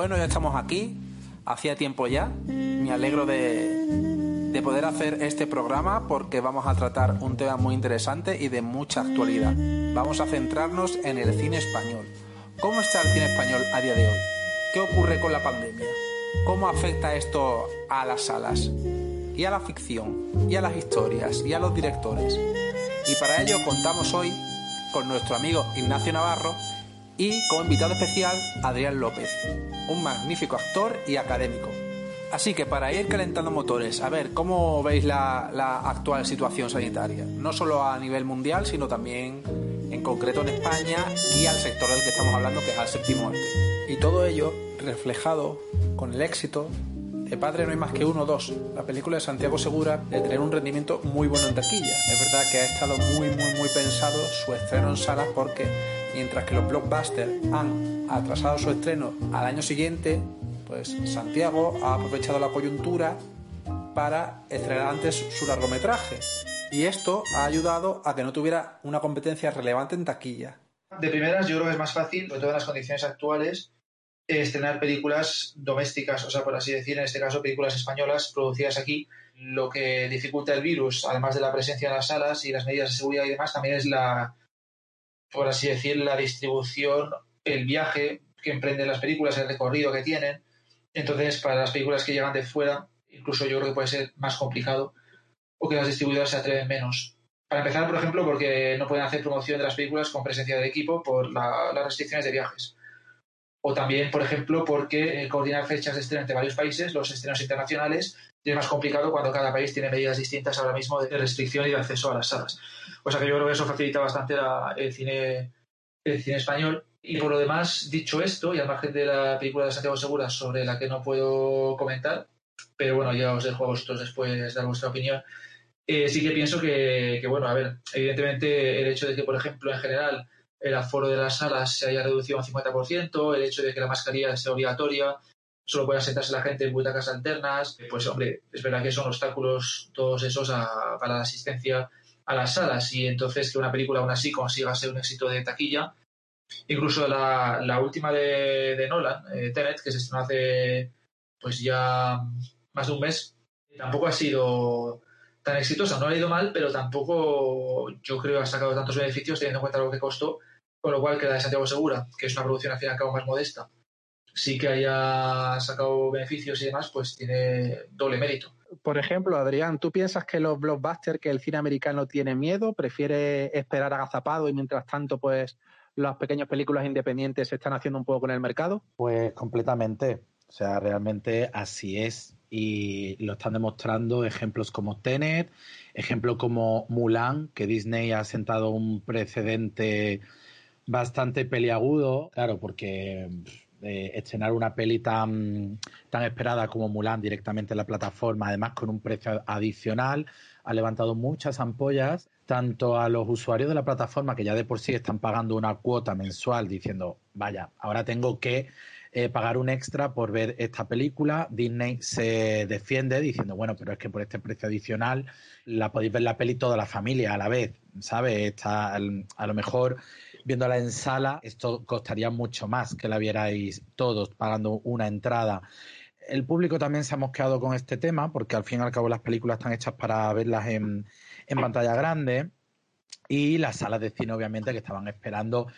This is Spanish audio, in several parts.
Bueno, ya estamos aquí, hacía tiempo ya, me alegro de, de poder hacer este programa porque vamos a tratar un tema muy interesante y de mucha actualidad. Vamos a centrarnos en el cine español. ¿Cómo está el cine español a día de hoy? ¿Qué ocurre con la pandemia? ¿Cómo afecta esto a las salas? Y a la ficción, y a las historias, y a los directores. Y para ello contamos hoy con nuestro amigo Ignacio Navarro y como invitado especial Adrián López, un magnífico actor y académico. Así que para ir calentando motores, a ver, ¿cómo veis la, la actual situación sanitaria? No solo a nivel mundial, sino también en concreto en España y al sector del que estamos hablando, que es al séptimo arte. Y todo ello reflejado con el éxito de Padre no hay más que uno o dos. La película de Santiago Segura de tener un rendimiento muy bueno en taquilla. Es verdad que ha estado muy, muy, muy pensado su estreno en salas porque mientras que los blockbusters han atrasado su estreno al año siguiente, pues Santiago ha aprovechado la coyuntura para estrenar antes su largometraje. Y esto ha ayudado a que no tuviera una competencia relevante en taquilla. De primeras, yo creo que es más fácil, sobre todo en las condiciones actuales, estrenar películas domésticas, o sea, por así decir, en este caso películas españolas producidas aquí. Lo que dificulta el virus, además de la presencia en las salas y las medidas de seguridad y demás, también es la, por así decir, la distribución, el viaje que emprenden las películas, el recorrido que tienen. Entonces, para las películas que llegan de fuera, incluso yo creo que puede ser más complicado o que las distribuidoras se atreven menos. Para empezar, por ejemplo, porque no pueden hacer promoción de las películas con presencia del equipo por la, las restricciones de viajes. O también, por ejemplo, porque eh, coordinar fechas de estreno entre varios países, los estrenos internacionales, es más complicado cuando cada país tiene medidas distintas ahora mismo de restricción y de acceso a las salas. O sea que yo creo que eso facilita bastante la, el, cine, el cine español. Y por lo demás, dicho esto, y al margen de la película de Santiago Segura, sobre la que no puedo comentar, pero bueno, ya os dejo a vosotros después dar vuestra opinión, eh, sí que pienso que, que, bueno, a ver, evidentemente el hecho de que, por ejemplo, en general el aforo de las salas se haya reducido un 50%, el hecho de que la mascarilla sea obligatoria, solo pueda sentarse la gente en butacas alternas, pues hombre, es verdad que son obstáculos todos esos a, para la asistencia a las salas y entonces que una película aún así consiga ser un éxito de taquilla. Incluso la, última de, de Nolan, eh, Tenet, que se estrenó hace pues ya más de un mes, tampoco ha sido tan exitosa. No ha ido mal, pero tampoco yo creo ha sacado tantos beneficios teniendo en cuenta lo que costó con lo cual que la de Santiago Segura, que es una producción al fin y al cabo más modesta, sí que haya sacado beneficios y demás, pues tiene doble mérito. Por ejemplo, Adrián, ¿tú piensas que los blockbusters, que el cine americano tiene miedo, prefiere esperar agazapado y mientras tanto, pues las pequeñas películas independientes se están haciendo un poco con el mercado? Pues completamente. O sea, realmente así es. Y lo están demostrando ejemplos como Tenet, ejemplo como Mulan, que Disney ha sentado un precedente bastante peliagudo, claro, porque eh, estrenar una peli tan, tan esperada como Mulan directamente en la plataforma, además con un precio adicional, ha levantado muchas ampollas, tanto a los usuarios de la plataforma que ya de por sí están pagando una cuota mensual diciendo, vaya, ahora tengo que eh, pagar un extra por ver esta película. Disney se defiende diciendo, bueno, pero es que por este precio adicional la podéis ver la peli toda la familia a la vez, ¿sabes? Está, a lo mejor viéndola en sala, esto costaría mucho más que la vierais todos pagando una entrada. El público también se ha mosqueado con este tema, porque al fin y al cabo las películas están hechas para verlas en, en pantalla grande y las salas de cine, obviamente, que estaban esperando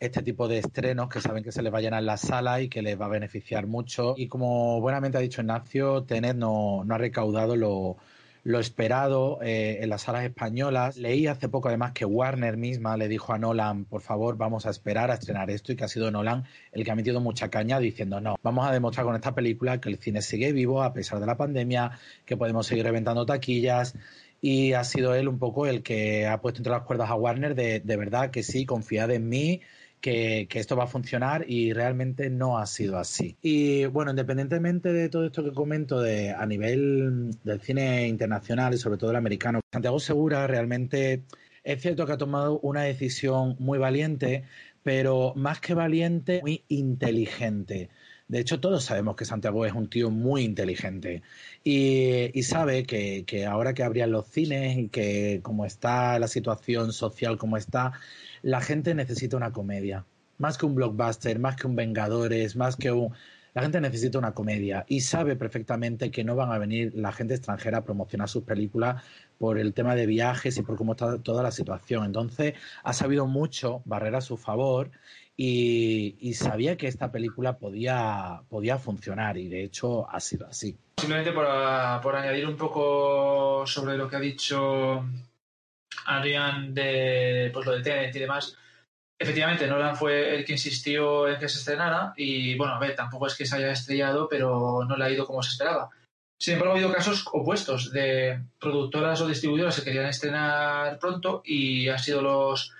este tipo de estrenos que saben que se les va a llenar la sala y que les va a beneficiar mucho. Y como buenamente ha dicho Ignacio, Tenet no, no ha recaudado lo, lo esperado eh, en las salas españolas. Leí hace poco además que Warner misma le dijo a Nolan, por favor, vamos a esperar a estrenar esto y que ha sido Nolan el que ha metido mucha caña diciendo, no, vamos a demostrar con esta película que el cine sigue vivo a pesar de la pandemia, que podemos seguir reventando taquillas. Y ha sido él un poco el que ha puesto entre las cuerdas a Warner de, de verdad que sí, confiad en mí, que, esto va a funcionar y realmente no ha sido así. Y bueno, independientemente de todo esto que comento de, a nivel del cine internacional y sobre todo el americano, Santiago Segura realmente es cierto que ha tomado una decisión muy valiente, pero más que valiente, muy inteligente. De hecho, todos sabemos que Santiago es un tío muy inteligente y, sabe que, que, ahora que abrían los cines y que como está la situación social como está, la gente necesita una comedia. Más que un blockbuster, más que un Vengadores, más que un... La gente necesita una comedia y sabe perfectamente que no van a venir la gente extranjera a promocionar sus películas por el tema de viajes y por cómo está toda la situación. Entonces, ha sabido mucho barrer a su favor y, sabía que esta película podía, podía funcionar y de hecho ha sido así. Simplemente por, por añadir un poco sobre lo que ha dicho Adrián de pues, lo de Tenet y demás, efectivamente Nolan fue el que insistió en que se estrenara y bueno, a ver, tampoco es que se haya estrellado, pero no le ha ido como se esperaba. Sin embargo, ha habido casos opuestos de productoras o distribuidoras que querían estrenar pronto y han sido los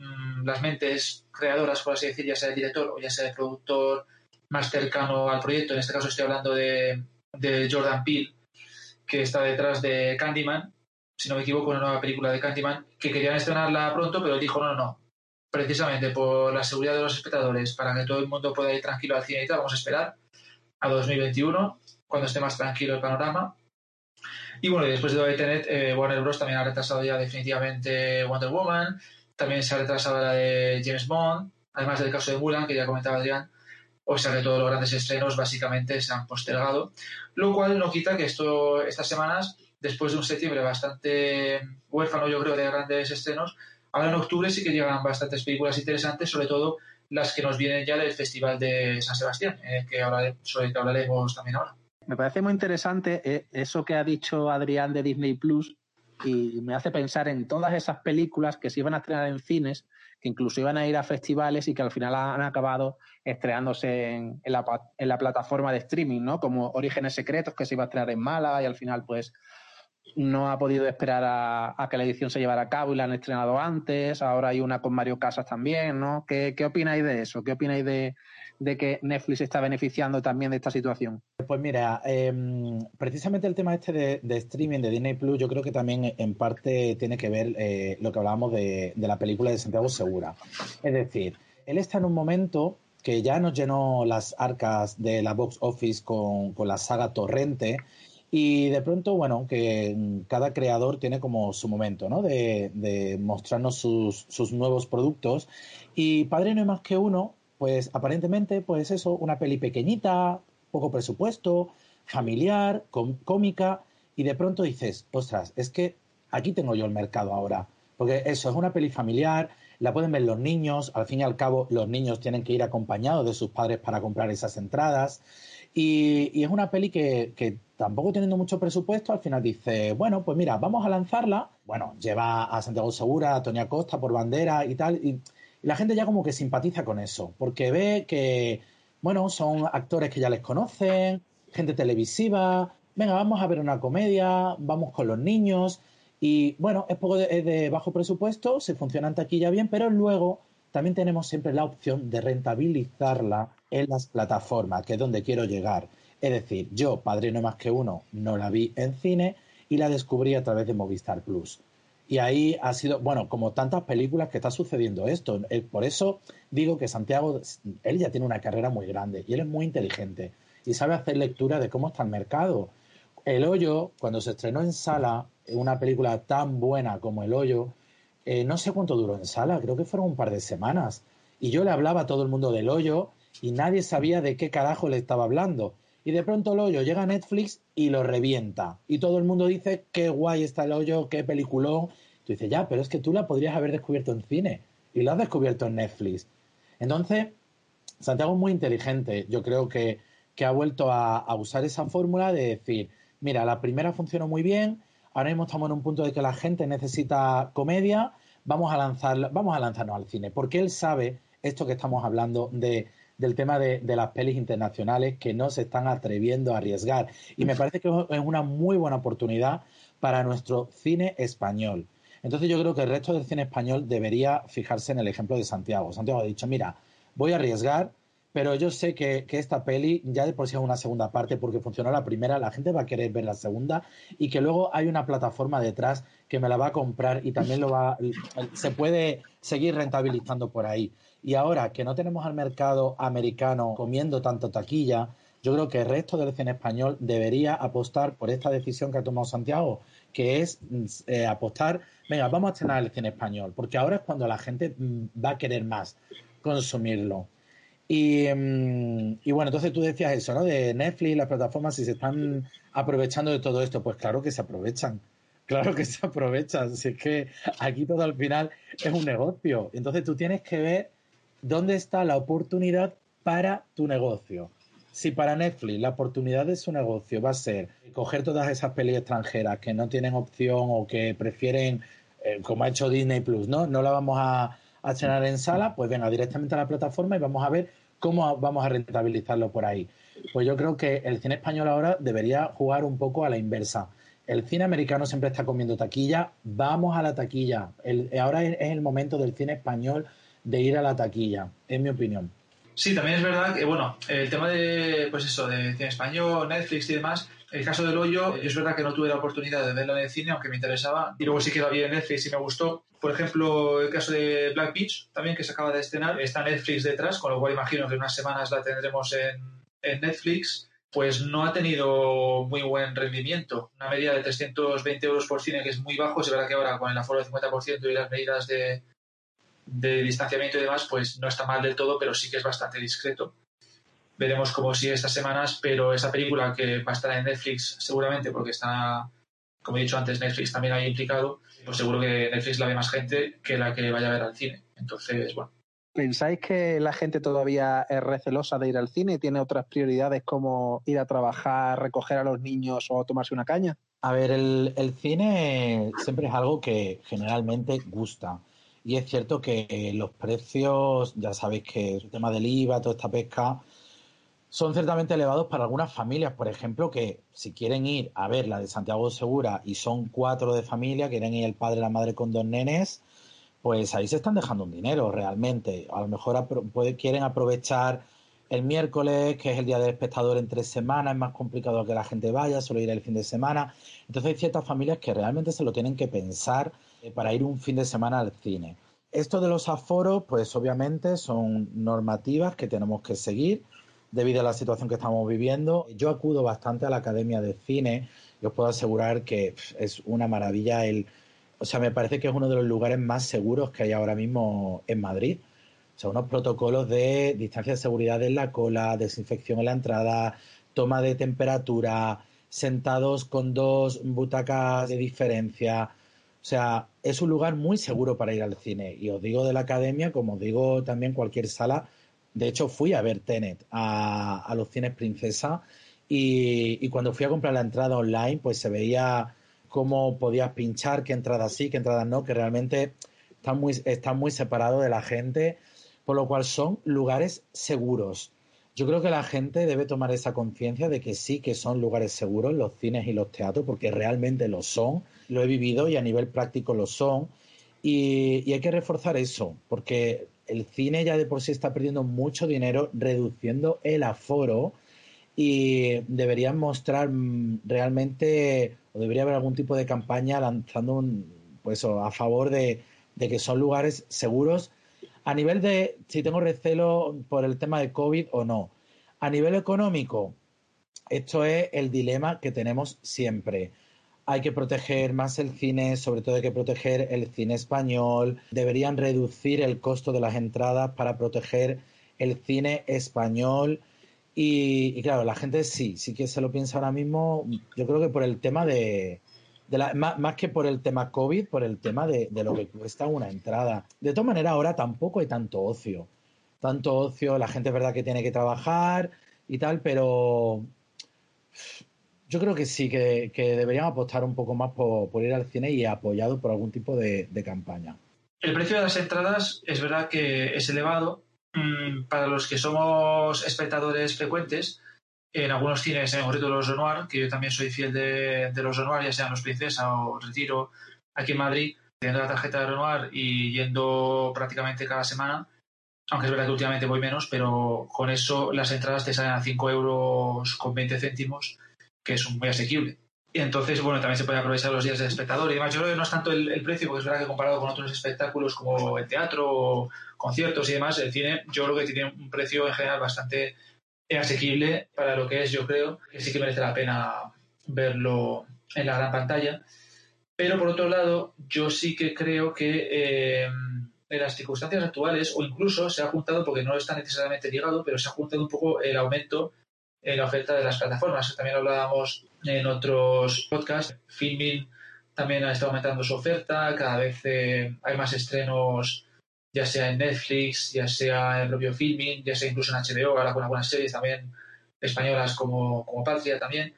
mm, las mentes creadoras, por así decir, ya sea el director o ya sea el productor más cercano al proyecto. En este caso estoy hablando de, de Jordan Peele, que está detrás de Candyman, si no me equivoco, una nueva película de Candyman, que querían estrenarla pronto, pero dijo, no, no, no, precisamente por la seguridad de los espectadores, para que todo el mundo pueda ir tranquilo al cine y tal, vamos a esperar a 2021, cuando esté más tranquilo el panorama. Y bueno, después de Tenet, eh, Warner Bros. también ha retrasado ya definitivamente Wonder Woman, también se ha retrasado la de James Bond, además del caso de Mulan, que ya comentaba Adrián, o sea que todos los grandes estrenos básicamente se han postergado, lo cual no quita que esto, estas semanas después de un septiembre bastante huérfano, yo creo, de grandes estrenos, ahora en octubre sí que llegan bastantes películas interesantes, sobre todo las que nos vienen ya del Festival de San Sebastián, eh, que sobre el que hablaremos también ahora. Me parece muy interesante eh, eso que ha dicho Adrián de Disney Plus y me hace pensar en todas esas películas que se iban a estrenar en cines, que incluso iban a ir a festivales y que al final han acabado estrenándose en, la, en la plataforma de streaming, ¿no? Como Orígenes Secretos, que se iba a estrenar en Málaga y al final pues no ha podido esperar a, que la edición se llevara a cabo y la han estrenado antes. Ahora hay una con Mario Casas también, ¿no? ¿Qué, opináis de eso? ¿Qué opináis de, que Netflix está beneficiando también de esta situación? Pues mira, em, precisamente el tema este de, streaming de Disney Plus, yo creo que también en parte tiene que ver eh, lo que hablábamos de, la película de Santiago Segura. Es decir, él está en un momento que ya nos llenó las arcas de la box office con, con la saga Torrente y de pronto, bueno, que cada creador tiene como su momento, ¿no? De, mostrarnos sus, sus, nuevos productos. Y Padre no hay más que uno, pues aparentemente, pues eso, una peli pequeñita, poco presupuesto, familiar, cómica, y de pronto dices, ostras, es que aquí tengo yo el mercado ahora. Porque eso, es una peli familiar, la pueden ver los niños, al fin y al cabo los niños tienen que ir acompañados de sus padres para comprar esas entradas. Y, es una peli que, tampoco teniendo mucho presupuesto, al final dice, bueno, pues mira, vamos a lanzarla. Bueno, lleva a Santiago Segura, a Tonia Costa por bandera y tal. Y, la gente ya como que simpatiza con eso, porque ve que, bueno, son actores que ya les conocen, gente televisiva. Venga, vamos a ver una comedia, vamos con los niños. Y bueno, es poco de, de bajo presupuesto, se funciona en taquilla bien, pero luego también tenemos siempre la opción de rentabilizarla en las plataformas, que es donde quiero llegar. Es decir, yo, Padrino más que uno, no la vi en cine y la descubrí a través de Movistar Plus. Y ahí ha sido, bueno, como tantas películas que está sucediendo esto. Eh, por eso digo que Santiago, él ya tiene una carrera muy grande y él es muy inteligente y sabe hacer lectura de cómo está el mercado. El Hoyo, cuando se estrenó en sala, una película tan buena como El Hoyo, eh, no sé cuánto duró en sala, creo que fueron un par de semanas. Y yo le hablaba a todo el mundo del Hoyo y nadie sabía de qué carajo le estaba hablando. Y de pronto el hoyo llega a Netflix y lo revienta. Y todo el mundo dice qué guay está el hoyo, qué peliculón. Tú dices, ya, pero es que tú la podrías haber descubierto en cine y la has descubierto en Netflix. Entonces, Santiago es muy inteligente. Yo creo que, ha vuelto a, usar esa fórmula de decir, mira, la primera funcionó muy bien, ahora mismo estamos en un punto de que la gente necesita comedia, vamos a, lanzar, vamos a lanzarnos al cine, porque él sabe esto que estamos hablando de, del tema de, las pelis internacionales que no se están atreviendo a arriesgar. Y me parece que es una muy buena oportunidad para nuestro cine español. Entonces yo creo que el resto del cine español debería fijarse en el ejemplo de Santiago. Santiago ha dicho, mira, voy a arriesgar, pero yo sé que, esta peli ya de por sí es una segunda parte porque funcionó la primera, la gente va a querer ver la segunda y que luego hay una plataforma detrás que me la va a comprar y también lo va, se puede seguir rentabilizando por ahí. Y ahora que no tenemos al mercado americano comiendo tanto taquilla, yo creo que el resto del cine español debería apostar por esta decisión que ha tomado Santiago, que es eh, apostar, venga, vamos a estrenar el cine español, porque ahora es cuando la gente mm, va a querer más consumirlo. Mm, y, bueno, entonces tú decías eso, ¿no? De Netflix, las plataformas, si se están aprovechando de todo esto, pues claro que se aprovechan. Claro que se aprovechan. Si es que aquí todo al final es un negocio. Entonces tú tienes que ver dónde está la oportunidad para tu negocio. Si para Netflix la oportunidad de su negocio va a ser coger todas esas pelis extranjeras que no tienen opción o que prefieren, eh, como ha hecho Disney Plus, ¿no? No la vamos a, a estrenar en sala, pues venga directamente a la plataforma y vamos a ver cómo vamos a rentabilizarlo por ahí. Pues yo creo que el cine español ahora debería jugar un poco a la inversa. El cine americano siempre está comiendo taquilla, vamos a la taquilla. ahora es el momento del cine español de ir a la taquilla, en mi opinión. Sí, también es verdad que, bueno, el tema de, pues eso, de cine español, Netflix y demás, el caso del hoyo, es verdad que no tuve la oportunidad de verla en el cine, aunque me interesaba, y luego sí que la vi en Netflix y me gustó. Por ejemplo, el caso de Black Beach, también que se acaba de estrenar, está Netflix detrás, con lo cual imagino que en unas semanas la tendremos en, en Netflix, pues no ha tenido muy buen rendimiento. Una media de 320 euros por cine, que es muy bajo, es verdad que ahora con el aforo del 50% y las medidas de, de distanciamiento y demás, pues no está mal del todo, pero sí que es bastante discreto. Veremos cómo sigue estas semanas, pero esa película que va a estar en Netflix seguramente, porque está, como he dicho antes, Netflix también ahí implicado, pues seguro que Netflix la ve más gente que la que vaya a ver al cine. Entonces, bueno. ¿Pensáis que la gente todavía es recelosa de ir al cine y tiene otras prioridades como ir a trabajar, recoger a los niños o tomarse una caña? A ver, el, el cine siempre es algo que generalmente gusta. Y es cierto que los precios, ya sabéis que el tema del IVA, toda esta pesca, son ciertamente elevados para algunas familias, por ejemplo, que si quieren ir a ver la de Santiago Segura y son cuatro de familia, quieren ir el padre y la madre con dos nenes, pues ahí se están dejando un dinero realmente. A lo mejor quieren aprovechar el miércoles, que es el día del espectador en tres semanas, es más complicado que la gente vaya, solo ir el fin de semana. Entonces hay ciertas familias que realmente se lo tienen que pensar eh, para ir un fin de semana al cine. Esto de los aforos, pues obviamente son normativas que tenemos que seguir debido a la situación que estamos viviendo. Yo acudo bastante a la Academia de Cine y os puedo asegurar que es una maravilla el... O sea, me parece que es uno de los lugares más seguros que hay ahora mismo en Madrid. O sea, unos protocolos de distancia de seguridad en la cola, desinfección en la entrada, toma de temperatura, sentados con dos butacas de diferencia. O sea, es un lugar muy seguro para ir al cine. Y os digo de la academia, como os digo también cualquier sala. De hecho, fui a ver Tenet a, los cines Princesa y, cuando fui a comprar la entrada online, pues se veía cómo podías pinchar, qué entradas sí, qué entradas no, que realmente están muy, están muy separados de la gente, por lo cual son lugares seguros. Yo creo que la gente debe tomar esa conciencia de que sí que son lugares seguros los cines y los teatros, porque realmente lo son, lo he vivido y a nivel práctico lo son. Y, hay que reforzar eso, porque el cine ya de por sí está perdiendo mucho dinero reduciendo el aforo y deberían mostrar mm, realmente, o debería haber algún tipo de campaña lanzando un, pues a favor de, de que son lugares seguros a nivel de si tengo recelo por el tema de COVID o no. A nivel económico, esto es el dilema que tenemos siempre. Hay que proteger más el cine, sobre todo hay que proteger el cine español. Deberían reducir el costo de las entradas para proteger el cine español. Y, claro, la gente sí, sí que se lo piensa ahora mismo. Yo creo que por el tema de, más, que por el tema COVID, por el tema de, lo que cuesta una entrada. De todas maneras, ahora tampoco hay tanto ocio. Tanto ocio, la gente es verdad que tiene que trabajar y tal, pero yo creo que sí, que, deberían apostar un poco más por, ir al cine y apoyado por algún tipo de, campaña. El precio de las entradas es verdad que es elevado. Mm, para los que somos espectadores frecuentes, en algunos cines, en concreto los Renoir, que yo también soy fiel de, los Renoir, ya sean los Princesa o Retiro, aquí en Madrid, teniendo la tarjeta de Renoir y yendo prácticamente cada semana, aunque es verdad que últimamente voy menos, pero con eso las entradas te salen a 5 euros con 20 céntimos, que es muy asequible. Y entonces, bueno, también se puede aprovechar los días del espectador y demás. Yo creo que no es tanto el, precio, porque es verdad que comparado con otros espectáculos como el teatro, conciertos y demás, el cine, yo creo que tiene un precio en general bastante asequible para lo que es, yo creo, que sí que merece la pena verlo en la gran pantalla. Pero por otro lado, yo sí que creo que eh, en las circunstancias actuales, o incluso se ha juntado, porque no está necesariamente ligado, pero se ha juntado un poco el aumento en la oferta de las plataformas. También hablábamos en otros podcasts. Filming también ha estado aumentando su oferta, cada vez eh, hay más estrenos, ya sea en Netflix, ya sea en el propio Filming, ya sea incluso en HBO, ahora con algunas series también españolas como, como Patria también.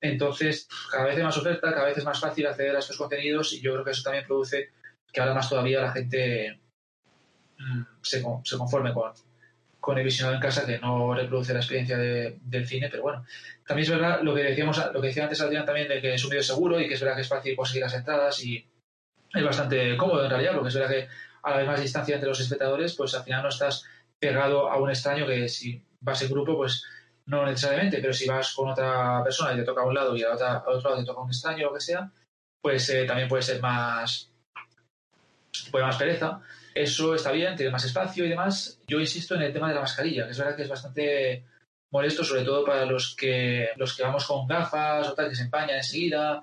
Entonces, cada vez hay más oferta, cada vez es más fácil acceder a estos contenidos y yo creo que eso también produce que ahora más todavía la gente mm, se, se, conforme con, con el visionado en casa que no reproduce la experiencia del cine, pero bueno, también es verdad lo que decíamos, lo que decía antes Adrián también de que es un medio seguro y que es verdad que es fácil conseguir las entradas y es bastante cómodo en realidad, porque es verdad que a la más distancia entre los espectadores, pues al final no estás pegado a un extraño que si vas en grupo, pues no necesariamente, pero si vas con otra persona y te toca a un lado y a, otro lado te toca un extraño o lo que sea, pues eh, también puede ser más, puede más pereza. Eso está bien, tiene más espacio y demás. Yo insisto en el tema de la mascarilla, que es verdad que es bastante molesto, sobre todo para los que, los que vamos con gafas o tal, que se empañan enseguida.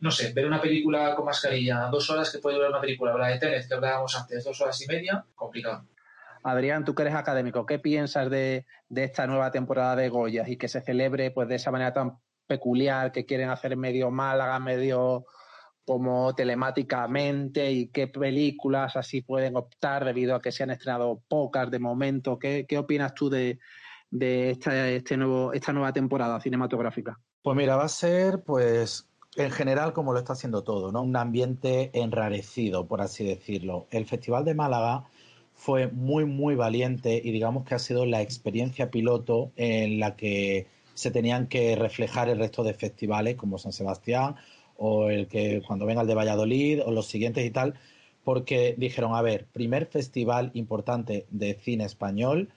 No sé, ver una película con mascarilla, dos horas que puede durar una película, la de Tenet que hablábamos antes, dos horas y media, complicado. Adrián, tú que eres académico, ¿qué piensas de, esta nueva temporada de Goya y que se celebre pues de esa manera tan peculiar que quieren hacer medio Málaga, medio como telemáticamente y qué películas así pueden optar debido a que se han estrenado pocas de momento? ¿Qué, opinas tú de, esta, este nuevo, esta nueva temporada cinematográfica? Pues mira, va a ser pues en general como lo está haciendo todo, ¿no? Un ambiente enrarecido, por así decirlo. El Festival de Málaga fue muy, muy valiente y digamos que ha sido la experiencia piloto en la que se tenían que reflejar el resto de festivales como San Sebastián o el que cuando venga el de Valladolid o los siguientes y tal, porque dijeron, a ver, primer festival importante de cine español,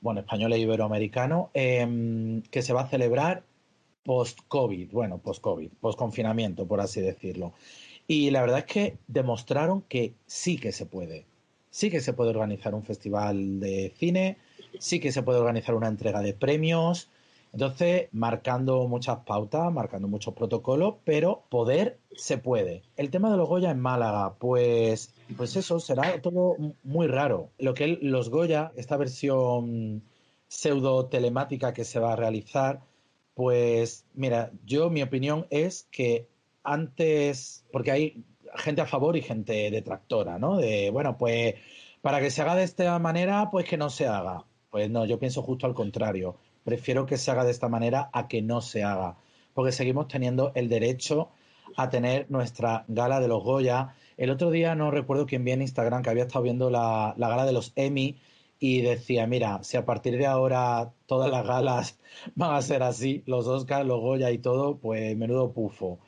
bueno, español e iberoamericano, em, que se va a celebrar post-COVID, bueno, post-COVID, post-confinamiento, por así decirlo. Y la verdad es que demostraron que sí que se puede sí que se puede organizar un festival de cine, sí que se puede organizar una entrega de premios. Entonces, marcando muchas pautas, marcando muchos protocolos, pero poder se puede. El tema de los Goya en Málaga, pues, pues eso será todo muy raro. Lo que los Goya, esta versión pseudo telemática que se va a realizar, pues mira, yo mi opinión es que antes, porque hay gente a favor y gente detractora, ¿no? De, bueno, pues para que se haga de esta manera, pues que no se haga. Pues no, yo pienso justo al contrario. Prefiero que se haga de esta manera a que no se haga. Porque seguimos teniendo el derecho a tener nuestra gala de los Goya. El otro día no recuerdo quién vi en Instagram que había estado viendo la, la gala de los Emmy y decía, mira, si a partir de ahora todas las galas van a ser así, los Oscars, los Goya y todo, pues menudo pufo.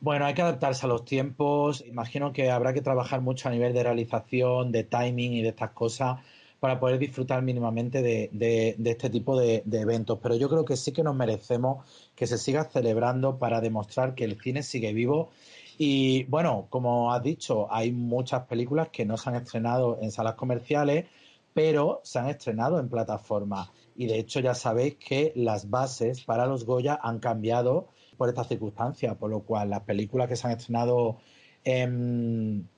Bueno, hay que adaptarse a los tiempos. Imagino que habrá que trabajar mucho a nivel de realización, de timing y de estas cosas para poder disfrutar mínimamente de, este tipo de, eventos. Pero yo creo que sí que nos merecemos que se siga celebrando para demostrar que el cine sigue vivo. Y bueno, como has dicho, hay muchas películas que no se han estrenado en salas comerciales, pero se han estrenado en plataformas. Y de hecho ya sabéis que las bases para los Goya han cambiado por esta circunstancia, por lo cual las películas que se han estrenado en,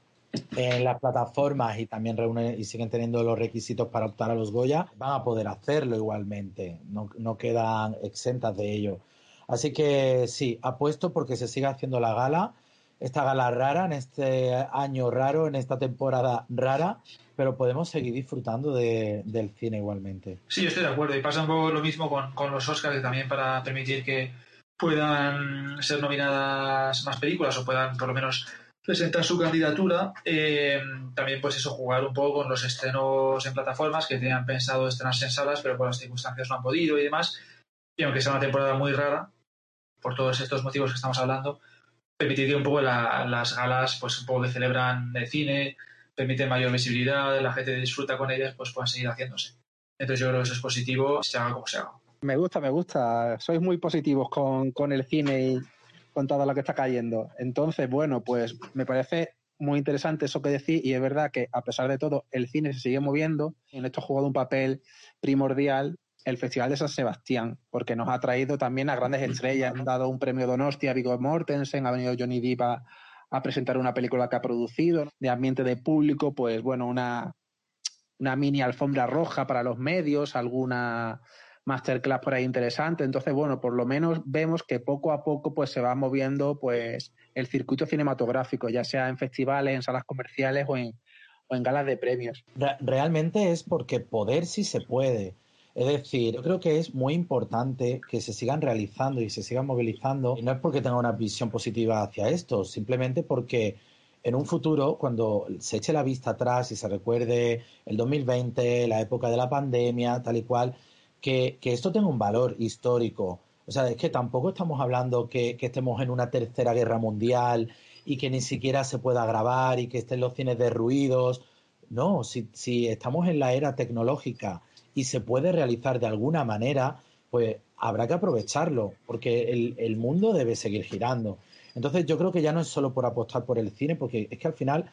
las plataformas y también reúnen y siguen teniendo los requisitos para optar a los Goya, van a poder hacerlo igualmente, no, no quedan exentas de ello. Así que sí, apuesto porque se siga haciendo la gala, esta gala rara, en este año raro, en esta temporada rara, pero podemos seguir disfrutando del cine igualmente. Sí, yo estoy de acuerdo. Y pasa un poco lo mismo con, con los Oscars, también para permitir que, puedan ser nominadas más películas o puedan por lo menos presentar su candidatura. Eh, también, pues eso, jugar un poco con los estrenos en plataformas que tenían pensado estrenarse en salas, pero por las circunstancias no han podido y demás. Y aunque sea una temporada muy rara, por todos estos motivos que estamos hablando, permitir un poco las galas, pues un poco que celebran el cine, permiten mayor visibilidad, la gente disfruta con ellas, pues puedan seguir haciéndose. Entonces yo creo que eso es positivo, se haga como se haga. Me gusta, me gusta. Sois muy positivos con, con el cine y con todo lo que está cayendo. Entonces, bueno, pues me parece muy interesante eso que decís y es verdad que a pesar de todo el cine se sigue moviendo y en esto ha jugado un papel primordial el Festival de San Sebastián, porque nos ha traído también a grandes estrellas. Han dado un premio Donosti a Viggo Mortensen, ha venido Johnny Depp a, presentar una película que ha producido, de ambiente de público, pues bueno, una, una mini alfombra roja para los medios, alguna masterclass por ahí interesante. Entonces, bueno, por lo menos vemos que poco a poco pues se va moviendo pues el circuito cinematográfico, ya sea en festivales, en salas comerciales o en, o en galas de premios. Realmente es porque poder sí se puede. Es decir, yo creo que es muy importante que se sigan realizando y se sigan movilizando. Y no es porque tenga una visión positiva hacia esto, simplemente porque en un futuro, cuando se eche la vista atrás y se recuerde el 2020, la época de la pandemia, tal y cual, que, esto tenga un valor histórico. O sea, es que tampoco estamos hablando que, estemos en una tercera guerra mundial y que ni siquiera se pueda grabar y que estén los cines derruidos. No, si, si estamos en la era tecnológica y se puede realizar de alguna manera, pues habrá que aprovecharlo, porque el, el, mundo debe seguir girando. Entonces yo creo que ya no es solo por apostar por el cine, porque es que al final,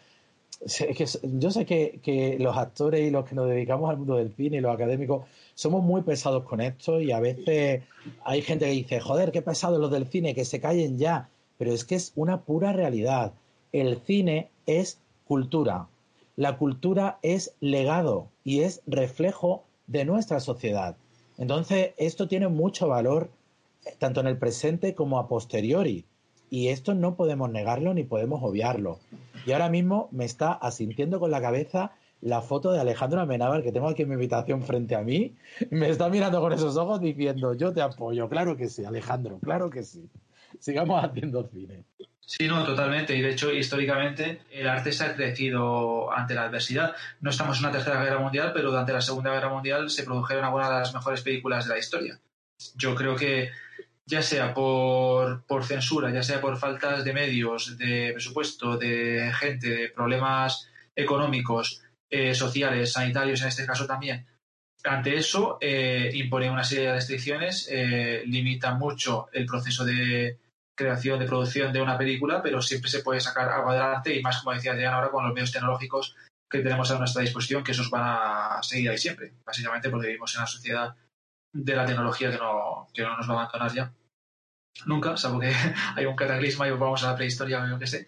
es que yo sé que, que los actores y los que nos dedicamos al mundo del cine y los académicos somos muy pesados con esto y a veces hay gente que dice, joder, qué pesado los del cine, que se callen ya. Pero es que es una pura realidad. El cine es cultura. La cultura es legado y es reflejo de nuestra sociedad. Entonces, esto tiene mucho valor tanto en el presente como a posteriori. Y esto no podemos negarlo ni podemos obviarlo. Y ahora mismo me está asintiendo con la cabeza la foto de Alejandro Amenábar que tengo aquí en mi invitación frente a mí, me está mirando con esos ojos diciendo, yo te apoyo, claro que sí, Alejandro, claro que sí. Sigamos haciendo cine. Sí, no, totalmente. Y de hecho, históricamente, el arte se ha crecido ante la adversidad. No estamos en una tercera guerra mundial, pero durante la segunda guerra mundial se produjeron algunas de las mejores películas de la historia. Yo creo que ya sea por, por censura, ya sea por faltas de medios, de presupuesto, de gente, de problemas económicos, eh, sociales, sanitarios en este caso también. Ante eso, eh, impone una serie de restricciones, eh, limita mucho el proceso de creación, de producción de una película, pero siempre se puede sacar algo adelante y más, como decía Adrián, ahora con los medios tecnológicos que tenemos a nuestra disposición, que esos van a seguir ahí siempre, básicamente porque vivimos en una sociedad de la tecnología que no, que no nos va a abandonar ya. Nunca, salvo que hay un cataclisma y vamos a la prehistoria o yo qué sé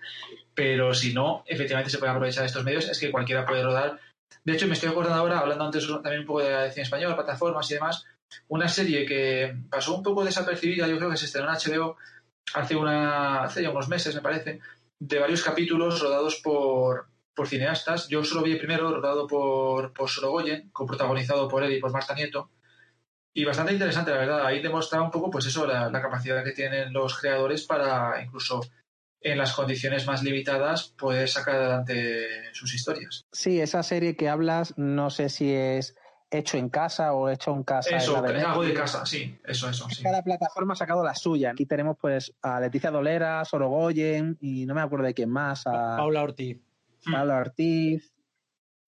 pero si no, efectivamente se puede aprovechar estos medios, es que cualquiera puede rodar. De hecho, me estoy acordando ahora, hablando antes también un poco de la cine español, plataformas y demás, una serie que pasó un poco desapercibida, yo creo que se estrenó en HBO hace, una, hace ya unos meses, me parece, de varios capítulos rodados por, por cineastas. Yo solo vi el primero, rodado por, por Sorogoyen, protagonizado por él y por Marta Nieto. Y bastante interesante, la verdad. Ahí demuestra un poco, pues eso, la capacidad que tienen los creadores para incluso en las condiciones más limitadas puede sacar adelante sus historias. Sí, esa serie que hablas, no sé si es hecho en casa o hecho en casa. Eso, es algo de casa, sí, eso, eso. Cada plataforma ha sacado la suya. Aquí tenemos pues a Leticia Dolera, Sorogoyen y no me acuerdo de quién más. A Paula Ortiz. Paula Ortiz.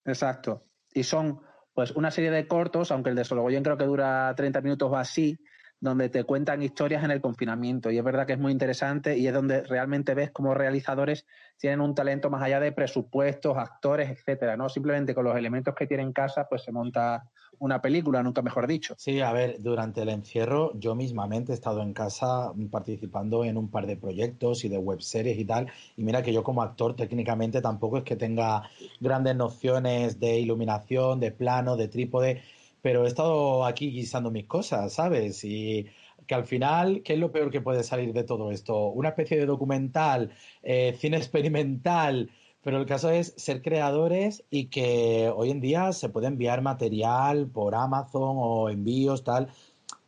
Exacto. Y son pues una serie de cortos, aunque el de Sorogoyen creo que dura 30 minutos o así, donde te cuentan historias en el confinamiento. Y es verdad que es muy interesante y es donde realmente ves cómo realizadores tienen un talento más allá de presupuestos, actores, etcétera, ¿no? Simplemente con los elementos que tienen en casa, pues se monta una película, nunca mejor dicho. Sí, a ver, durante el encierro yo mismamente he estado en casa participando en un par de proyectos y de webseries y tal. Y mira que yo como actor técnicamente tampoco es que tenga grandes nociones de iluminación, de plano, de trípode pero he estado aquí guisando mis cosas, ¿sabes? Y que al final, ¿qué es lo peor que puede salir de todo esto? Una especie de documental, eh, cine experimental, pero el caso es ser creadores y que hoy en día se puede enviar material por Amazon o envíos, tal.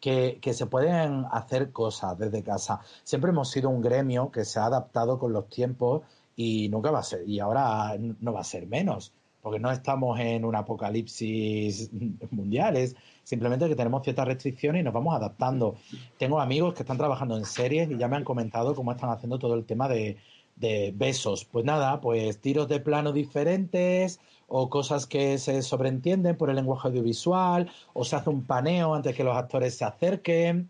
que, se pueden hacer cosas desde casa. Siempre hemos sido un gremio que se ha adaptado con los tiempos y nunca va a ser, y ahora no va a ser menos, porque no estamos en un apocalipsis mundial, es simplemente que tenemos ciertas restricciones y nos vamos adaptando. Tengo amigos que están trabajando en series y ya me han comentado cómo están haciendo todo el tema de, de besos. Pues nada, pues tiros de plano diferentes, o cosas que se sobreentienden por el lenguaje audiovisual, o se hace un paneo antes que los actores se acerquen,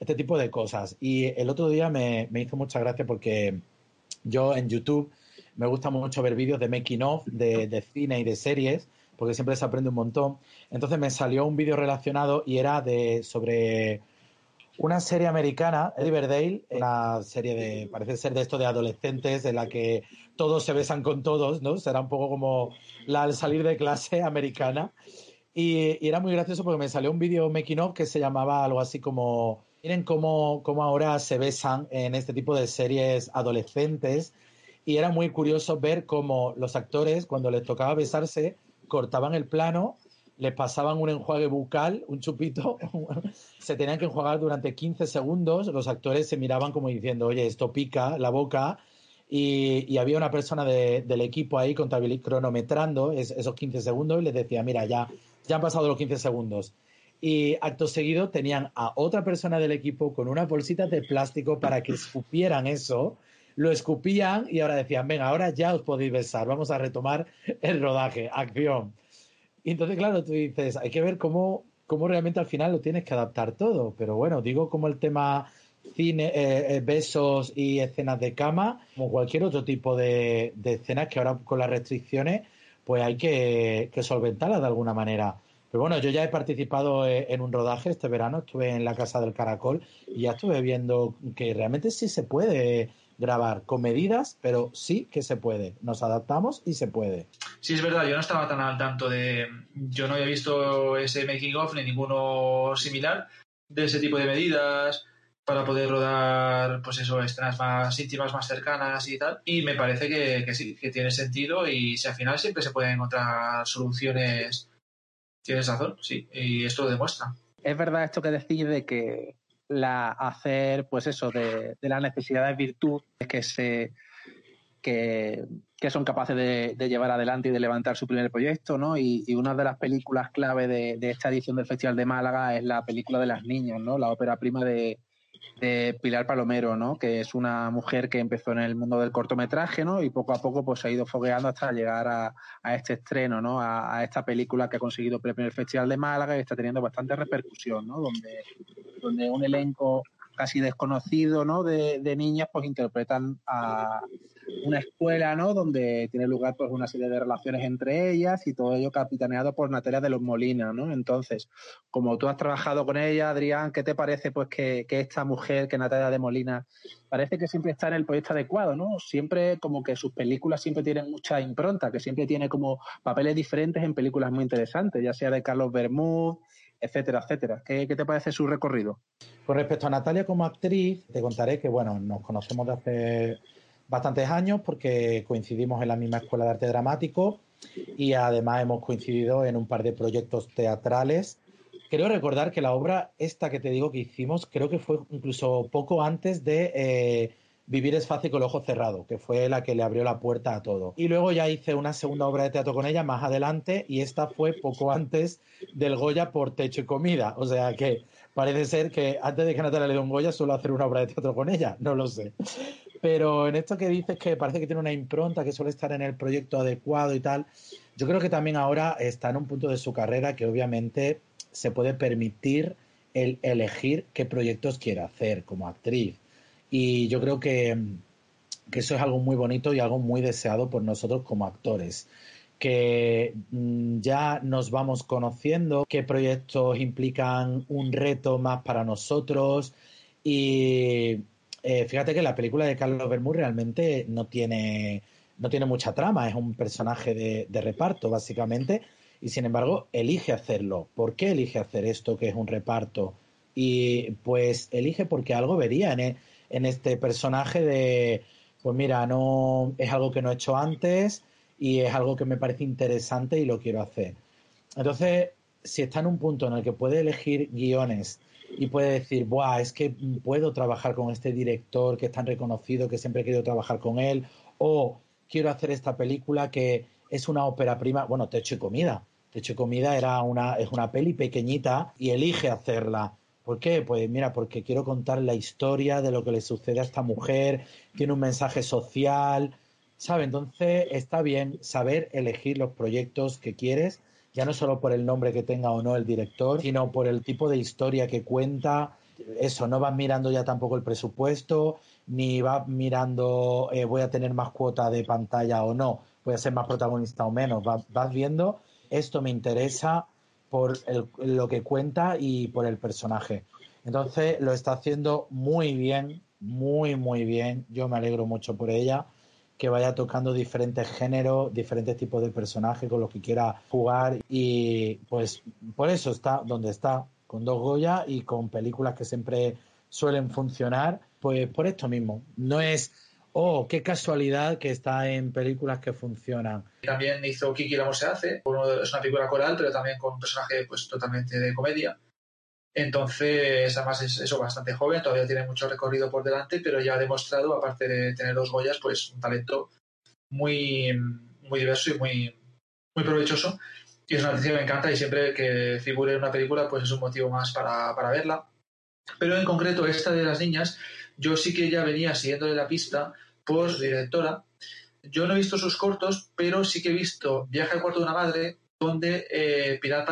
este tipo de cosas. Y el otro día me, hizo mucha gracia porque yo en YouTube me gusta mucho ver vídeos de making of, de, de cine y de series, porque siempre se aprende un montón. Entonces me salió un vídeo relacionado y era de sobre una serie americana, Riverdale, una serie de, parece ser de esto de adolescentes, en la que todos se besan con todos, ¿no? Será un poco como la al salir de clase americana. Y, era muy gracioso porque me salió un vídeo making of que se llamaba algo así como, miren cómo, cómo ahora se besan en este tipo de series adolescentes. Y era muy curioso ver cómo los actores, cuando les tocaba besarse, cortaban el plano les pasaban un enjuague bucal, un chupito, se tenían que enjuagar durante 15 segundos, los actores se miraban como diciendo, oye, esto pica la boca, y, había una persona del equipo ahí cronometrando esos 15 segundos y les decía, mira, ya, ya han pasado los 15 segundos. Y acto seguido tenían a otra persona del equipo con unas bolsitas de plástico para que escupieran eso, lo escupían y ahora decían, venga, ahora ya os podéis besar, vamos a retomar el rodaje, acción. Y entonces, claro, tú dices, hay que ver cómo, cómo realmente al final lo tienes que adaptar todo. Pero bueno, digo como el tema cine, eh, eh, besos y escenas de cama, como cualquier otro tipo de, escenas que ahora con las restricciones, pues hay que, que solventarlas de alguna manera. Pero bueno, yo ya he participado eh, en un rodaje este verano, estuve en la Casa del Caracol y ya estuve viendo que realmente sí se puede grabar con medidas, pero sí que se puede. Nos adaptamos y se puede. Sí, es verdad, yo no estaba tan al tanto de. Yo no había visto ese making of ni ninguno similar de ese tipo de medidas para poder rodar, pues eso, escenas más íntimas, más cercanas y tal. Y me parece que, sí, que tiene sentido y si al final siempre se pueden encontrar soluciones. Tienes razón, sí, y esto lo demuestra. Es verdad esto que decís de que la hacer, pues eso, de, de las necesidades virtud que se que, son capaces de, llevar adelante y de levantar su primer proyecto, ¿no? Y, una de las películas clave de, de, esta edición del Festival de Málaga es la película de las niñas, ¿no? La ópera prima de, de Pilar Palomero, ¿no? Que es una mujer que empezó en el mundo del cortometraje, ¿no? Y poco a poco pues se ha ido fogueando hasta llegar a, este estreno, ¿no? A, esta película que ha conseguido el Festival de Málaga y está teniendo bastante repercusión, ¿no? Donde un elenco casi desconocido, ¿no? De, de niñas, pues interpretan a una escuela, ¿no? Donde tiene lugar pues una serie de relaciones entre ellas y todo ello capitaneado por Natalia de los Molinas, ¿no? Entonces, como tú has trabajado con ella, Adrián, ¿qué te parece pues que, que esta mujer, que Natalia de Molina, parece que siempre está en el proyecto adecuado, ¿no? Siempre como que sus películas siempre tienen mucha impronta, que siempre tiene como papeles diferentes en películas muy interesantes, ya sea de Carlos Bermúdez, etcétera, etcétera. ¿Qué, te parece su recorrido? Con respecto a Natalia como actriz, te contaré que, bueno, nos conocemos de hace bastantes años porque coincidimos en la misma escuela de arte dramático y además hemos coincidido en un par de proyectos teatrales. Creo recordar que la obra esta que te digo que hicimos, creo que fue incluso poco antes de eh, Vivir es fácil con el ojo cerrado, que fue la que le abrió la puerta a todo. Y luego ya hice una segunda obra de teatro con ella más adelante y esta fue poco antes del Goya por Techo y Comida. O sea que parece ser que antes de que Natalia le dé un Goya suelo hacer una obra de teatro con ella, no lo sé. Pero en esto que dices que parece que tiene una impronta, que suele estar en el proyecto adecuado y tal, yo creo que también ahora está en un punto de su carrera que obviamente se puede permitir el elegir qué proyectos quiere hacer como actriz y yo creo que, eso es algo muy bonito y algo muy deseado por nosotros como actores que mm, ya nos vamos conociendo, qué proyectos implican un reto más para nosotros y eh, fíjate que la película de Carlos Bermúdez realmente no tiene, no tiene mucha trama, es un personaje de, de, reparto básicamente y sin embargo elige hacerlo. ¿Por qué elige hacer esto que es un reparto? Y pues elige porque algo vería en él en este personaje de, pues mira, no es algo que no he hecho antes y es algo que me parece interesante y lo quiero hacer. Entonces, si está en un punto en el que puede elegir guiones y puede decir, Buah, es que puedo trabajar con este director que es tan reconocido, que siempre he querido trabajar con él, o quiero hacer esta película que es una ópera prima, bueno, Techo y Comida. Techo y Comida era una, es una peli pequeñita y elige hacerla. ¿Por qué? Pues mira, porque quiero contar la historia de lo que le sucede a esta mujer, tiene un mensaje social, ¿sabe? Entonces está bien saber elegir los proyectos que quieres, ya no solo por el nombre que tenga o no el director, sino por el tipo de historia que cuenta. Eso, no vas mirando ya tampoco el presupuesto, ni vas mirando eh, voy a tener más cuota de pantalla o no, voy a ser más protagonista o menos. Vas, viendo, esto me interesa por lo que cuenta y por el personaje. Entonces lo está haciendo muy bien, muy, muy bien. Yo me alegro mucho por ella que vaya tocando diferentes géneros, diferentes tipos de personajes con los que quiera jugar y pues por eso está donde está, con dos Goya y con películas que siempre suelen funcionar, pues por esto mismo. No es, oh, qué casualidad que está en películas que funcionan. También hizo Kiki la se hace, es una película coral, pero también con un personaje pues totalmente de comedia. Entonces, además es eso, bastante joven, todavía tiene mucho recorrido por delante, pero ya ha demostrado, aparte de tener dos Goyas, pues un talento muy, muy diverso y muy, muy provechoso. Y es una noticia que me encanta y siempre que figure en una película, pues es un motivo más para, para verla. Pero en concreto, esta de las niñas, yo sí que ya venía siguiéndole la pista por directora. Yo no he visto sus cortos, pero sí que he visto Viaje al cuarto de una madre, donde eh, Pilar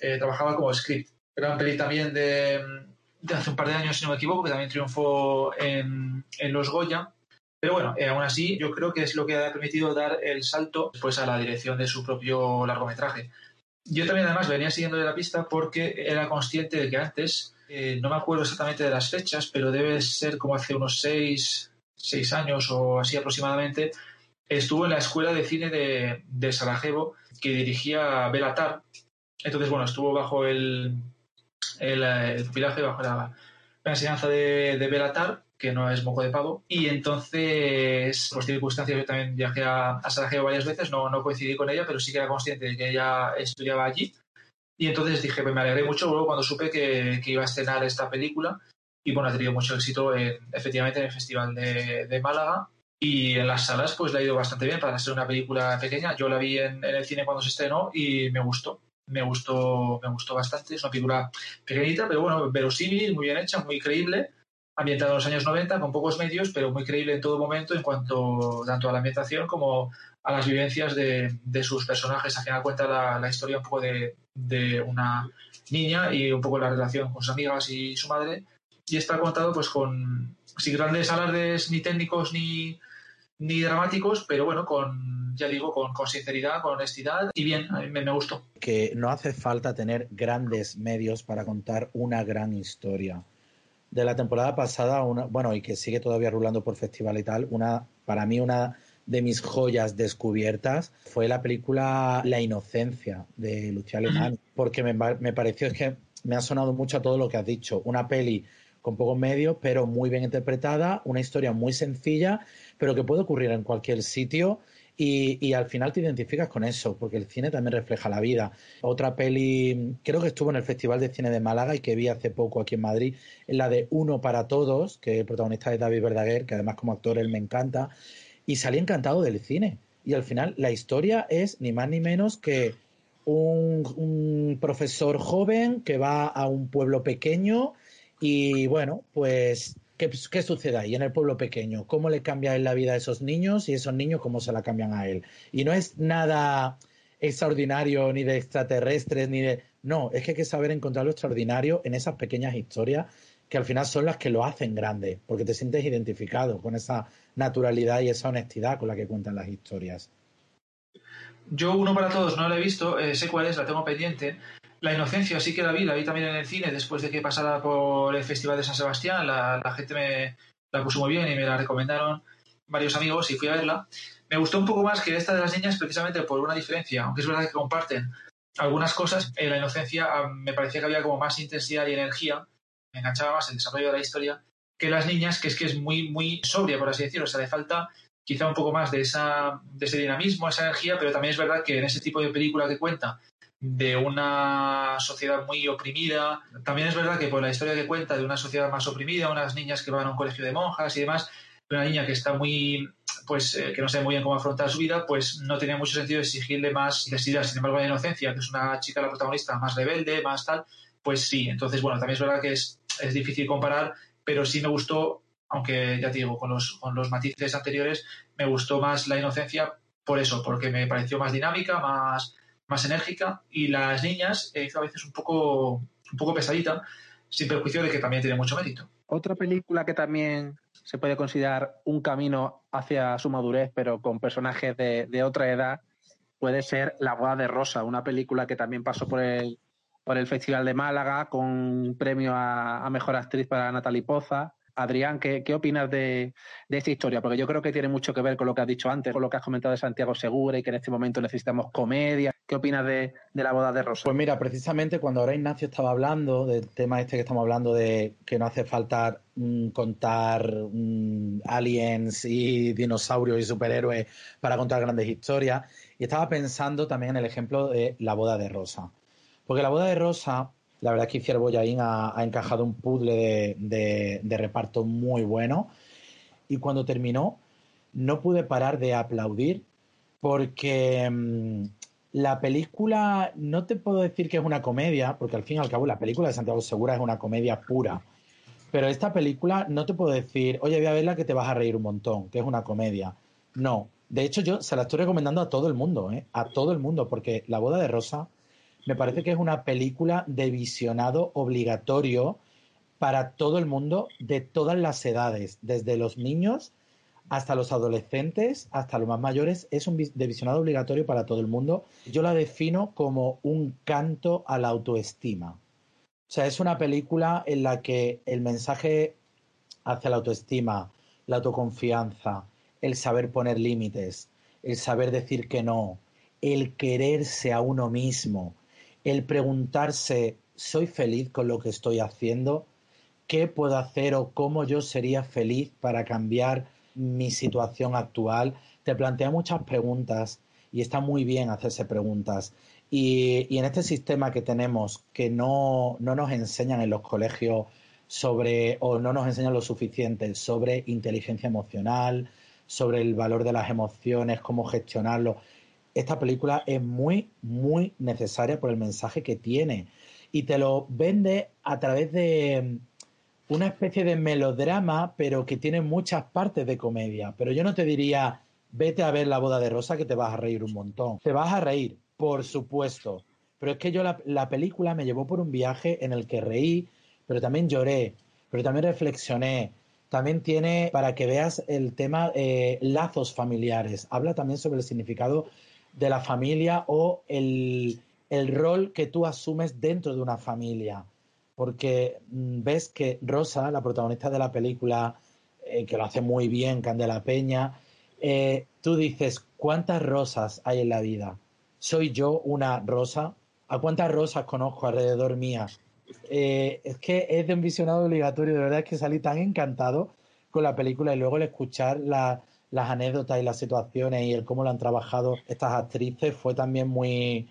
eh, trabajaba como script. Gran peli también de, hace un par de años, si no me equivoco, que también triunfó en, los Goya. Pero bueno, eh, aún así, yo creo que es lo que ha permitido dar el salto pues, a la dirección de su propio largometraje. Yo también, además, venía siguiendo de la pista porque era consciente de que antes, eh, no me acuerdo exactamente de las fechas, pero debe ser como hace unos seis, seis años o así aproximadamente, estuvo en la escuela de cine de, Sarajevo que dirigía Belatar. Entonces, bueno, estuvo bajo el, el, el pupilaje bajo la, enseñanza de, Belatar, que no es moco de pavo. Y entonces, por circunstancias, yo también viajé a, a Sarajevo varias veces, no, no coincidí con ella, pero sí que era consciente de que ella estudiaba allí. Y entonces dije, me alegré mucho luego cuando supe que, iba a estrenar esta película. Y bueno, ha tenido mucho éxito en, efectivamente en el Festival de, Málaga. Y en las salas, pues le ha ido bastante bien para ser una película pequeña. Yo la vi en, el cine cuando se estrenó y me gustó me gustó, me gustó bastante. Es una figura pequeñita, pero bueno, verosímil, muy bien hecha, muy creíble, ambientada en los años 90, con pocos medios, pero muy creíble en todo momento en cuanto tanto a la ambientación como a las vivencias de, de sus personajes. Al final cuenta la, la historia un poco de, de, una niña y un poco la relación con sus amigas y su madre. Y está contado pues con sin grandes alardes ni técnicos ni, ni dramáticos, pero bueno, con, ya digo, con, con sinceridad, con honestidad y bien, a mí me, me, gustó. Que no hace falta tener grandes medios para contar una gran historia. De la temporada pasada, una, bueno, y que sigue todavía rulando por festival y tal, una, para mí una de mis joyas descubiertas fue la película La Inocencia de Lucía Alemán, porque me, me pareció es que me ha sonado mucho a todo lo que has dicho. Una peli con pocos medios, pero muy bien interpretada, una historia muy sencilla pero que puede ocurrir en cualquier sitio y, y, al final te identificas con eso, porque el cine también refleja la vida. Otra peli, creo que estuvo en el Festival de Cine de Málaga y que vi hace poco aquí en Madrid, es la de Uno para Todos, que el protagonista es David Verdaguer, que además como actor él me encanta, y salí encantado del cine. Y al final la historia es ni más ni menos que un, profesor joven que va a un pueblo pequeño y bueno, pues ¿Qué, ¿Qué, sucede ahí en el pueblo pequeño? ¿Cómo le cambia la vida a esos niños y esos niños cómo se la cambian a él? Y no es nada extraordinario ni de extraterrestres ni de... No, es que hay que saber encontrar lo extraordinario en esas pequeñas historias que al final son las que lo hacen grande, porque te sientes identificado con esa naturalidad y esa honestidad con la que cuentan las historias. Yo uno para todos no lo he visto, eh, sé cuál es, la tengo pendiente, la Inocencia sí que la vi, la vi también en el cine después de que pasara por el Festival de San Sebastián. La, la, gente me la puso muy bien y me la recomendaron varios amigos y fui a verla. Me gustó un poco más que esta de las niñas precisamente por una diferencia, aunque es verdad que comparten algunas cosas. En la Inocencia ah, me parecía que había como más intensidad y energía, me enganchaba más el desarrollo de la historia que las niñas, que es que es muy, muy sobria, por así decirlo. O sea, le falta quizá un poco más de, esa, de ese dinamismo, esa energía, pero también es verdad que en ese tipo de película que cuenta de una sociedad muy oprimida. También es verdad que por la historia que cuenta de una sociedad más oprimida, unas niñas que van a un colegio de monjas y demás, una niña que está muy, pues, eh, que no sabe muy bien cómo afrontar su vida, pues no tenía mucho sentido exigirle más intensidad. Sin embargo, la inocencia, que es una chica, la protagonista, más rebelde, más tal, pues sí. Entonces, bueno, también es verdad que es, es difícil comparar, pero sí me gustó, aunque ya te digo, con los, con los matices anteriores, me gustó más la inocencia por eso, porque me pareció más dinámica, más, más enérgica y las niñas eh, a veces un poco, un poco pesadita, sin perjuicio de que también tiene mucho mérito. Otra película que también se puede considerar un camino hacia su madurez, pero con personajes de, otra edad, puede ser La boda de Rosa, una película que también pasó por el, por el Festival de Málaga con un premio a, Mejor Actriz para Natalie Poza Adrián, ¿qué, opinas de, esta historia? Porque yo creo que tiene mucho que ver con lo que has dicho antes, con lo que has comentado de Santiago Segura y que en este momento necesitamos comedia. ¿Qué opinas de, la boda de Rosa? Pues mira, precisamente cuando ahora Ignacio estaba hablando del tema este que estamos hablando de que no hace falta mm, contar mm, aliens y dinosaurios y superhéroes para contar grandes historias, y estaba pensando también en el ejemplo de la boda de Rosa. Porque la boda de Rosa la verdad es que Ciervo Boyaín ha, encajado un puzzle de, reparto muy bueno. Y cuando terminó, no pude parar de aplaudir porque mm, la película, no te puedo decir que es una comedia, porque al fin y al cabo la película de Santiago Segura es una comedia pura. Pero esta película no te puedo decir, oye, voy a verla que te vas a reír un montón, que es una comedia. No. De hecho, yo se la estoy recomendando a todo el mundo, ¿eh? a todo el mundo, porque La boda de Rosa me parece que es una película de visionado obligatorio para todo el mundo de todas las edades, desde los niños hasta los adolescentes, hasta los más mayores, es un de visionado obligatorio para todo el mundo. Yo la defino como un canto a la autoestima. O sea, es una película en la que el mensaje hacia la autoestima, la autoconfianza, el saber poner límites, el saber decir que no, el quererse a uno mismo, el preguntarse, ¿soy feliz con lo que estoy haciendo? ¿Qué puedo hacer o cómo yo sería feliz para cambiar mi situación actual? Te plantea muchas preguntas y está muy bien hacerse preguntas. Y, en este sistema que tenemos, que no, no nos enseñan en los colegios sobre, o no nos enseñan lo suficiente sobre inteligencia emocional, sobre el valor de las emociones, cómo gestionarlo esta película es muy, muy necesaria por el mensaje que tiene. Y te lo vende a través de mm, una especie de melodrama, pero que tiene muchas partes de comedia. Pero yo no te diría, vete a ver la boda de Rosa que te vas a reír un montón. Te vas a reír, por supuesto. Pero es que yo la, película me llevó por un viaje en el que reí, pero también lloré, pero también reflexioné. También tiene, para que veas el tema, eh, lazos familiares. Habla también sobre el significado de la familia o el, rol que tú asumes dentro de una familia. Porque mm, ves que Rosa, la protagonista de la película, eh, que lo hace muy bien, Candela Peña, eh, tú dices, ¿cuántas rosas hay en la vida? ¿Soy yo una rosa? ¿A cuántas rosas conozco alrededor mía? Eh, es que es de un visionado obligatorio, de verdad es que salí tan encantado con la película y luego el escuchar la, las anécdotas y las situaciones y el cómo lo han trabajado estas actrices fue también muy,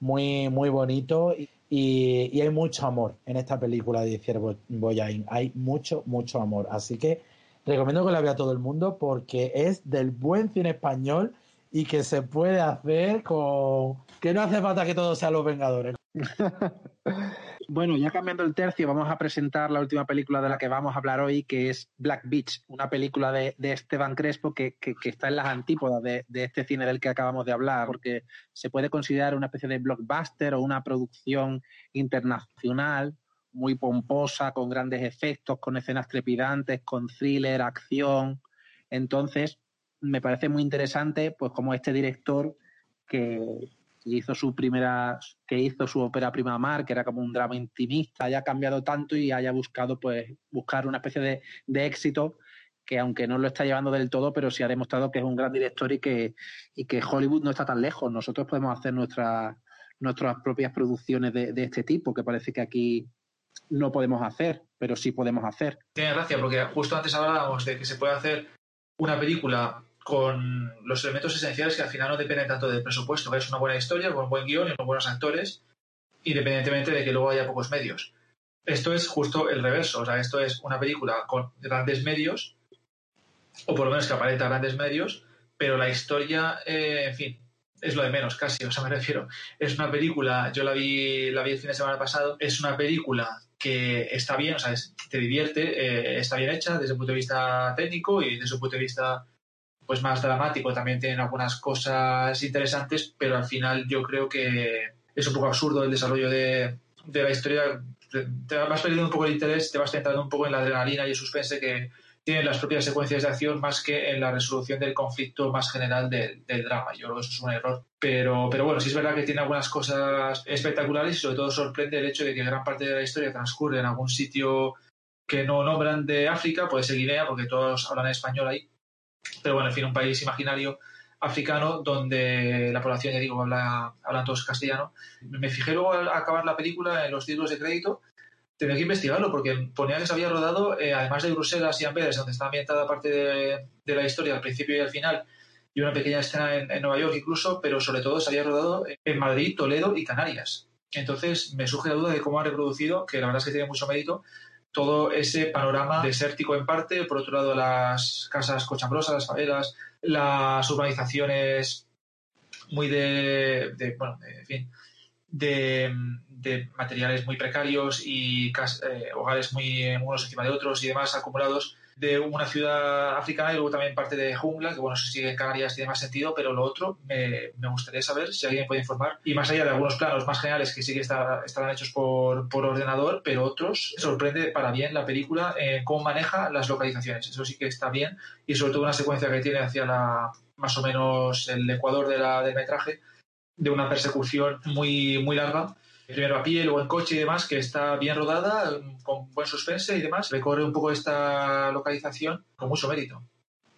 muy, muy bonito y, hay mucho amor en esta película de Ciervo Boyain. Hay mucho, mucho amor. Así que recomiendo que la vea todo el mundo porque es del buen cine español y que se puede hacer con que no hace falta que todos sean los Vengadores. Bueno, ya cambiando el tercio, vamos a presentar la última película de la que vamos a hablar hoy, que es Black Beach, una película de, Esteban Crespo que, está en las antípodas de, este cine del que acabamos de hablar, porque se puede considerar una especie de blockbuster o una producción internacional muy pomposa, con grandes efectos, con escenas trepidantes, con thriller, acción. Entonces, me parece muy interesante, pues como este director que, que hizo su primera, que hizo su ópera prima mar, que era como un drama intimista, haya cambiado tanto y haya buscado pues buscar una especie de, de éxito que aunque no lo está llevando del todo, pero sí ha demostrado que es un gran director y que, y que Hollywood no está tan lejos. Nosotros podemos hacer nuestras nuestras propias producciones de, de este tipo, que parece que aquí no podemos hacer, pero sí podemos hacer. Tiene gracia, porque justo antes hablábamos de que se puede hacer una película con los elementos esenciales que al final no dependen tanto del presupuesto, que es una buena historia, un buen guion y unos buenos actores, independientemente de que luego haya pocos medios. Esto es justo el reverso, o sea, esto es una película con grandes medios, o por lo menos que aparenta grandes medios, pero la historia, eh, en fin, es lo de menos casi, o sea, me refiero, es una película, yo la vi, la vi el fin de semana pasado, es una película que está bien, o sea, te divierte, eh, está bien hecha desde el punto de vista técnico y desde un punto de vista pues más dramático también tienen algunas cosas interesantes, pero al final yo creo que es un poco absurdo el desarrollo de, de la historia. Te, vas perdiendo un poco el interés, te vas centrando un poco en la adrenalina y el suspense que tienen las propias secuencias de acción más que en la resolución del conflicto más general del, drama. Yo creo que eso es un error. Pero, pero bueno, sí es verdad que tiene algunas cosas espectaculares y sobre todo sorprende el hecho de que gran parte de la historia transcurre en algún sitio que no nombran de África, puede ser Guinea, porque todos hablan español ahí, pero bueno, en fin, un país imaginario africano donde la población, ya digo, habla, hablan todos castellano. Me fijé luego al acabar la película en los títulos de crédito, tenía que investigarlo porque ponía que se había rodado, eh, además de Bruselas y Amberes, donde está ambientada parte de, la historia al principio y al final, y una pequeña escena en, Nueva York incluso, pero sobre todo se había rodado en Madrid, Toledo y Canarias. Entonces me surge la duda de cómo ha reproducido, que la verdad es que tiene mucho mérito, todo ese panorama desértico en parte, por otro lado las casas cochambrosas, las favelas, las urbanizaciones muy de, bueno, en fin, de, materiales muy precarios y eh, hogares muy unos encima de otros y demás acumulados de una ciudad africana y luego también parte de jungla, que bueno, si en Canarias tiene más sentido, pero lo otro me, gustaría saber si alguien puede informar. Y más allá de algunos planos más generales que sí que está, estarán hechos por, por, ordenador, pero otros, sorprende para bien la película eh, cómo maneja las localizaciones. Eso sí que está bien y sobre todo una secuencia que tiene hacia la más o menos el ecuador de la, del metraje de una persecución muy, muy larga primero a pie, luego en coche y demás, que está bien rodada, con buen suspense y demás. Recorre un poco esta localización con mucho mérito.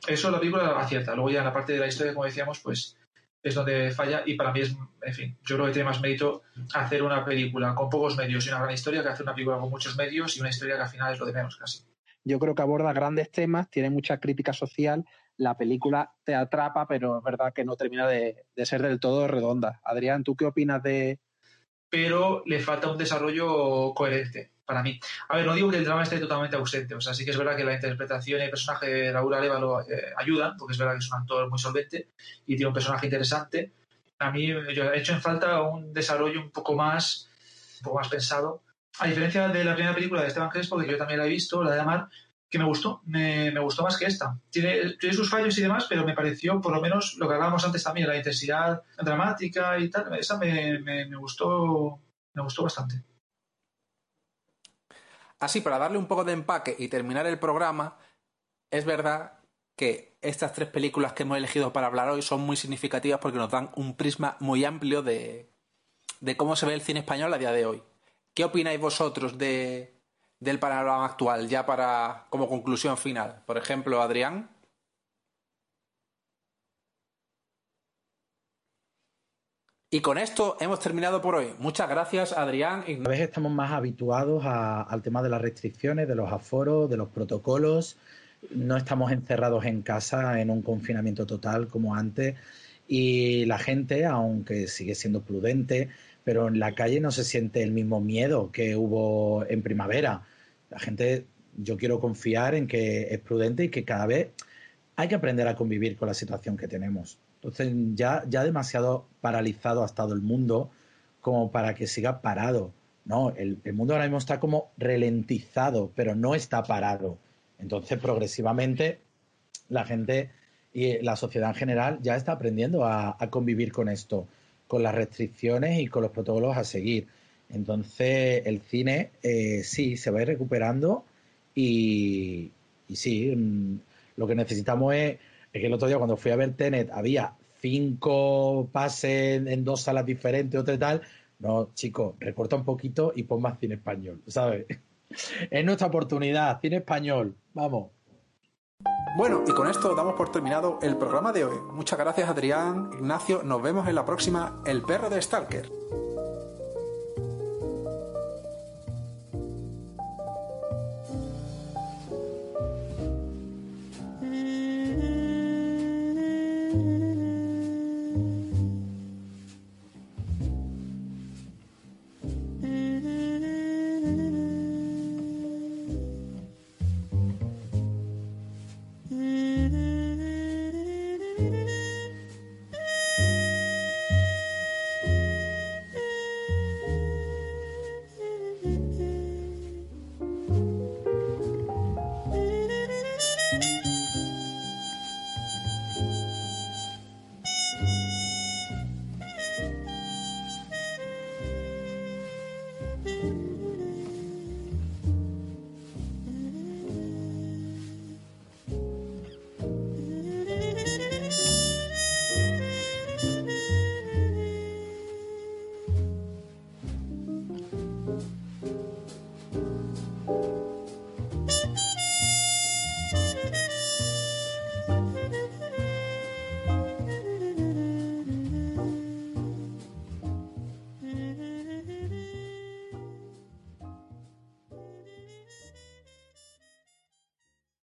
Eso la película acierta. Luego ya en la parte de la historia, como decíamos, pues es donde falla y para mí es, en fin, yo creo que tiene más mérito hacer una película con pocos medios y una gran historia que hacer una película con muchos medios y una historia que al final es lo de menos casi. Yo creo que aborda grandes temas, tiene mucha crítica social, la película te atrapa, pero es verdad que no termina de ser del todo redonda. Adrián, ¿tú qué opinas de, pero le falta un desarrollo coherente para mí. A ver, no digo que el drama esté totalmente ausente, o sea, sí que es verdad que la interpretación y el personaje de Raúl Arevalo eh, ayudan, porque es verdad que es un actor muy solvente y tiene un personaje interesante. A mí yo he hecho en falta un desarrollo un poco más, un poco más pensado. A diferencia de la primera película de Esteban Crespo, que yo también la he visto, la de Amar, que me gustó, me, gustó más que esta. Tiene, tiene, sus fallos y demás, pero me pareció, por lo menos, lo que hablábamos antes también, la intensidad dramática y tal, esa me, me, gustó, me gustó bastante. Así, para darle un poco de empaque y terminar el programa, es verdad que estas tres películas que hemos elegido para hablar hoy son muy significativas porque nos dan un prisma muy amplio de, de cómo se ve el cine español a día de hoy. ¿Qué opináis vosotros de, del panorama actual, ya para como conclusión final. Por ejemplo, Adrián. Y con esto hemos terminado por hoy. Muchas gracias, Adrián. Cada vez estamos más habituados al tema de las restricciones, de los aforos, de los protocolos. No estamos encerrados en casa en un confinamiento total como antes. Y la gente, aunque sigue siendo prudente, pero en la calle no se siente el mismo miedo que hubo en primavera la gente, yo quiero confiar en que es prudente y que cada vez hay que aprender a convivir con la situación que tenemos. Entonces, ya, ya demasiado paralizado ha estado el mundo como para que siga parado. No, el, el mundo ahora mismo está como ralentizado, pero no está parado. Entonces, progresivamente, la gente y la sociedad en general ya está aprendiendo a, a convivir con esto, con las restricciones y con los protocolos a seguir. Entonces, el cine eh, sí se va a ir recuperando y, sí, mm, lo que necesitamos es, que el otro día cuando fui a ver Tenet había cinco pases en, dos salas diferentes, otra y tal. No, chicos, recorta un poquito y pon más cine español, ¿sabes? es nuestra oportunidad, cine español, vamos. Bueno, y con esto damos por terminado el programa de hoy. Muchas gracias Adrián, Ignacio, nos vemos en la próxima El perro de Stalker.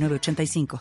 906985.